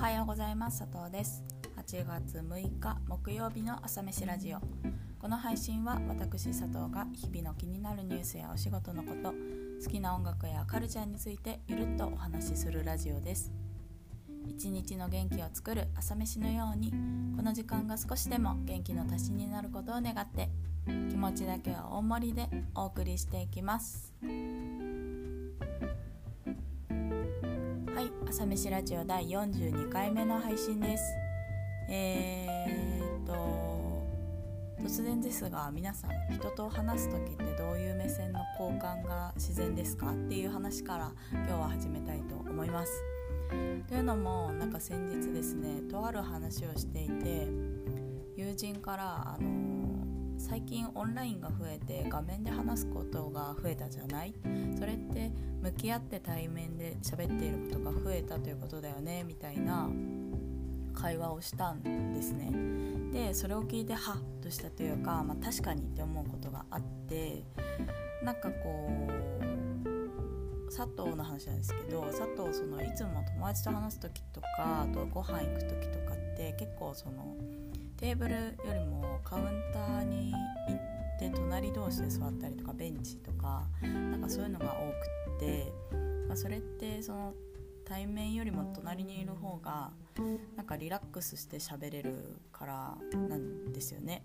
はようございます。佐藤です。8月6日木曜日の朝飯ラジオ。この配信は私佐藤が日々の気になるニュースやお仕事のこと好きな音楽やカルチャーについてゆるっとお話しするラジオです。一日の元気を作る朝飯のようにこの時間が少しでも元気の足しになることを願って気持ちだけは大盛りでお送りしていきます。朝飯ラジオ第42回目の配信です。えー、っと突然ですが皆さん人と話す時ってどういう目線の交換が自然ですかっていう話から今日は始めたいと思います。というのもなんか先日ですねとある話をしていて友人からあの最近オンラインが増えて画面で話すことが増えたじゃない？それって向き合って対面で喋っていることが増えたということだよね？みたいな会話をしたんですね。でそれを聞いてハッとしたというか、まあ、確かにって思うことがあってなんかこう佐藤の話なんですけど佐藤そのいつも友達と話す時とかあとご飯行く時とかって結構そのテーブルよりもカウンターに行って隣同士で座ったりとかベンチとかなんかそういうのが多くて、まあ、それってその対面よりも隣にいる方がなんかリラックスして喋れるからなんですよね。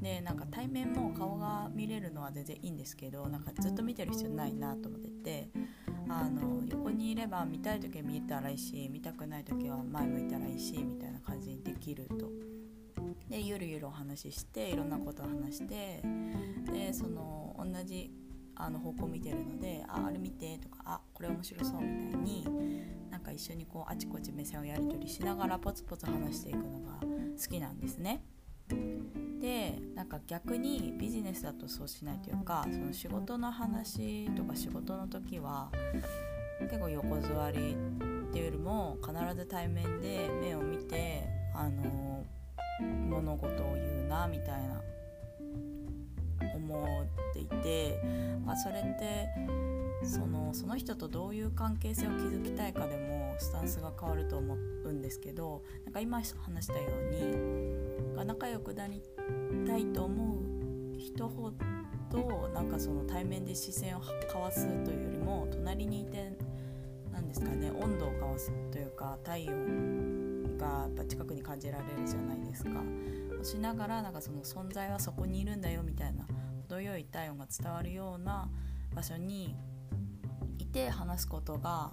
でなんか対面も顔が見れるのは全然いいんですけどなんかずっと見てる必要ないなと思っててあの横にいれば見たい時は見たらいいし見たくない時は前向いたらいいしみたいな感じにできるとでゆるゆるお話ししていろんなことを話してでその同じあの方向見てるので「ああれ見て」とか「あこれ面白そう」みたいになんか一緒にこうあちこち目線をやり取りしながらポツポツ話していくのが好きなんですね。でなんか逆にビジネスだとそうしないというかその仕事の話とか仕事の時は結構横座りっていうよりも必ず対面で目を見てあの物事を言うなみたいな思っていて、まあ、それってそのその人とどういう関係性を築きたいかでもスタンスが変わると思うんですけどなんか今話したようにが仲良くなりたいと思う人ほどなんかその対面で視線を交わすというよりも隣にいて何ですかね温度を交わすというか体温がやっぱ近くに感じられるじゃないですか。しながらなんかその存在はそこにいるんだよみたいな程よい体温が伝わるような場所にいて話すことが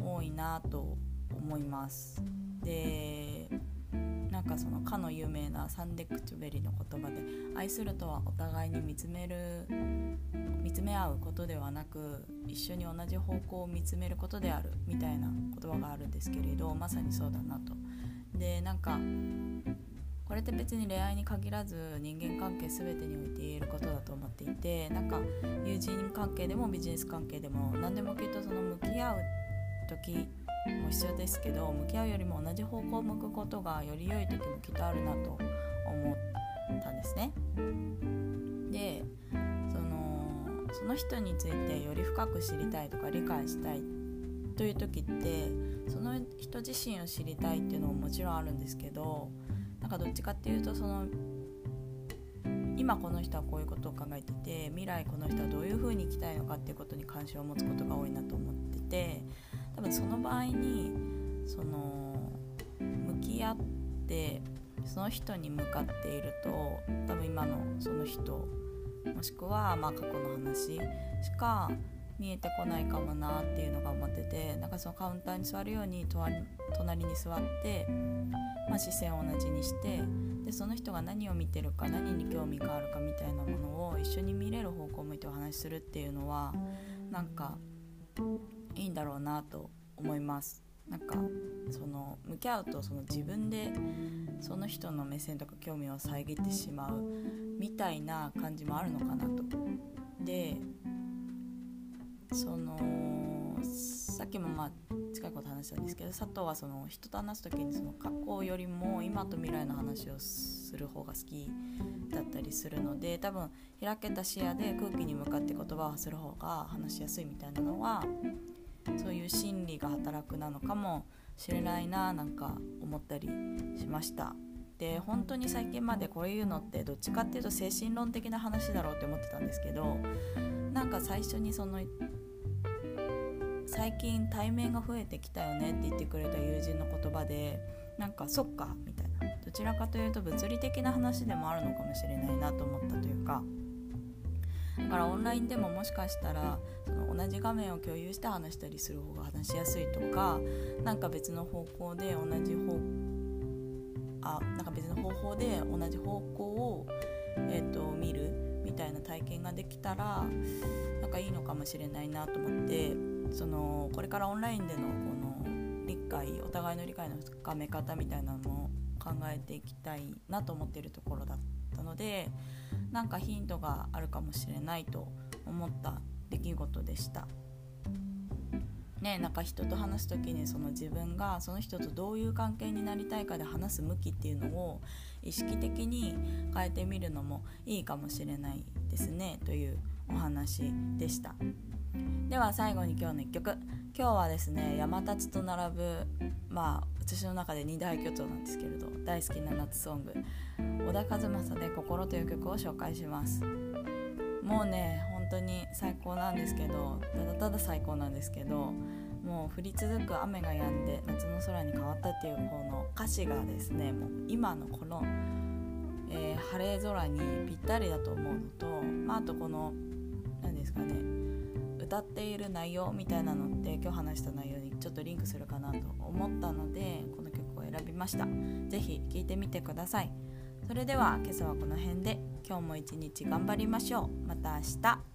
多いなと思います。でなんかそのかの有名なサンデクチュベリの言葉で「愛するとはお互いに見つめる見つめ合うことではなく一緒に同じ方向を見つめることである」みたいな言葉があるんですけれどまさにそうだなと。でなんかこれって別に恋愛に限らず人間関係全てにおいて言えることだと思っていてなんか友人関係でもビジネス関係でも何でもきっとその向き合う時も必要ですけど向き合うよりも同じ方向を向くことがより良い時もきっとあるなと思ったんですね。でそのその人についてより深く知りたいとか理解したいという時ってその人自身を知りたいっていうのももちろんあるんですけどなんかどっちかっていうとその今この人はこういうことを考えてて未来この人はどういうふうに生きたいのかっていうことに関心を持つことが多いなと思ってて多分その場合にその向き合ってその人に向かっていると多分今のその人もしくはまあ過去の話しか見えてこないかもなっていうのが思っててなんかそのカウンターに座るように隣に座って、まあ、視線を同じにしてでその人が何を見てるか何に興味があるかみたいなものを一緒に見れる方向を向いてお話しするっていうのはなんかいいんだろうなと思いますなんかその向き合うとその自分でその人の目線とか興味を遮ってしまうみたいな感じもあるのかなと。でそのさっきもまあ近いこと話したんですけど佐藤はその人と話す時にその過去よりも今と未来の話をする方が好きだったりするので多分開けた視野で空気に向かって言葉を発する方が話しやすいみたいなのはそういう心理が働くなのかもしれないななんか思ったりしました。で本当に最近までこういうのってどっちかっていうと精神論的な話だろうって思ってたんですけどなんか最初にその最近対面が増えてきたよねって言ってくれた友人の言葉でなんかそっかみたいな。どちらかというと物理的な話でもあるのかもしれないなと思ったというか。だからオンラインでももしかしたらその同じ画面を共有して話したりする方が話しやすいとか何か別の方向で同じ方あなんか別の方法で同じ方向を、えー、と見るみたいな体験ができたらなんかいいのかもしれないなと思って。そのこれからオンラインでのこの理解お互いの理解の深め方みたいなのも考えていきたいなと思っているところだったのでなんかヒントがあるかもしれないと思った出来事でした。ね、なんか人と話す時にその自分がその人とどういう関係になりたいかで話す向きっていうのを意識的に変えてみるのもいいかもしれないですねというお話でしたでは最後に今日の1曲。今日はですね山立と並ぶまあ私の中で二大巨頭なんですけれど大好きな夏ソング小田和正で「心」という曲を紹介します。もうね本当に最高なんですけどただただ最高なんですけどもう降り続く雨が止んで夏の空に変わったっていう方の歌詞がですねもう今のこの、えー、晴れ空にぴったりだと思うのと、まあ、あとこの何ですかね歌っている内容みたいなのって今日話した内容にちょっとリンクするかなと思ったのでこの曲を選びました。是非聴いてみてください。それでは今朝はこの辺で今日も一日頑張りましょう。また明日。